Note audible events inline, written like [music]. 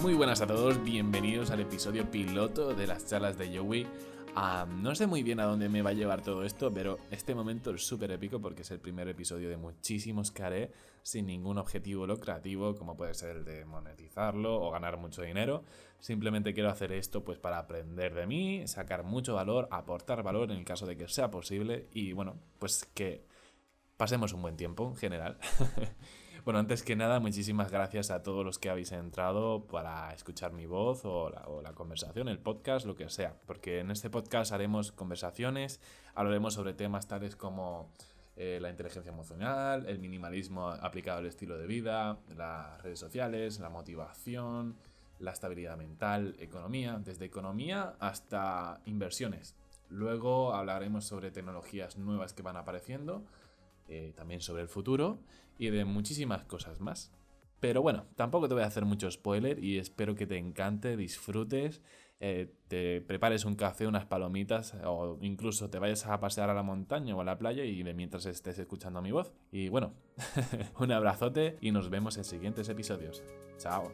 Muy buenas a todos, bienvenidos al episodio piloto de las charlas de Joey. Ah, no sé muy bien a dónde me va a llevar todo esto, pero este momento es súper épico porque es el primer episodio de muchísimos que haré sin ningún objetivo lucrativo, como puede ser el de monetizarlo o ganar mucho dinero. Simplemente quiero hacer esto pues para aprender de mí, sacar mucho valor, aportar valor en el caso de que sea posible y bueno, pues que pasemos un buen tiempo en general. [laughs] Bueno, antes que nada, muchísimas gracias a todos los que habéis entrado para escuchar mi voz o la, conversación, el podcast, lo que sea. Porque en este podcast haremos conversaciones, hablaremos sobre temas tales como eh, la inteligencia emocional, el minimalismo aplicado al estilo de vida, las redes sociales, la motivación, la estabilidad mental, economía, desde economía hasta inversiones. Luego hablaremos sobre tecnologías nuevas que van apareciendo eh, también sobre el futuro y de muchísimas cosas más. Pero bueno, tampoco te voy a hacer mucho spoiler y espero que te encante, disfrutes, eh, te prepares un café, unas palomitas o incluso te vayas a pasear a la montaña o a la playa y mientras estés escuchando mi voz. Y bueno, [laughs] un abrazote y nos vemos en siguientes episodios. Chao.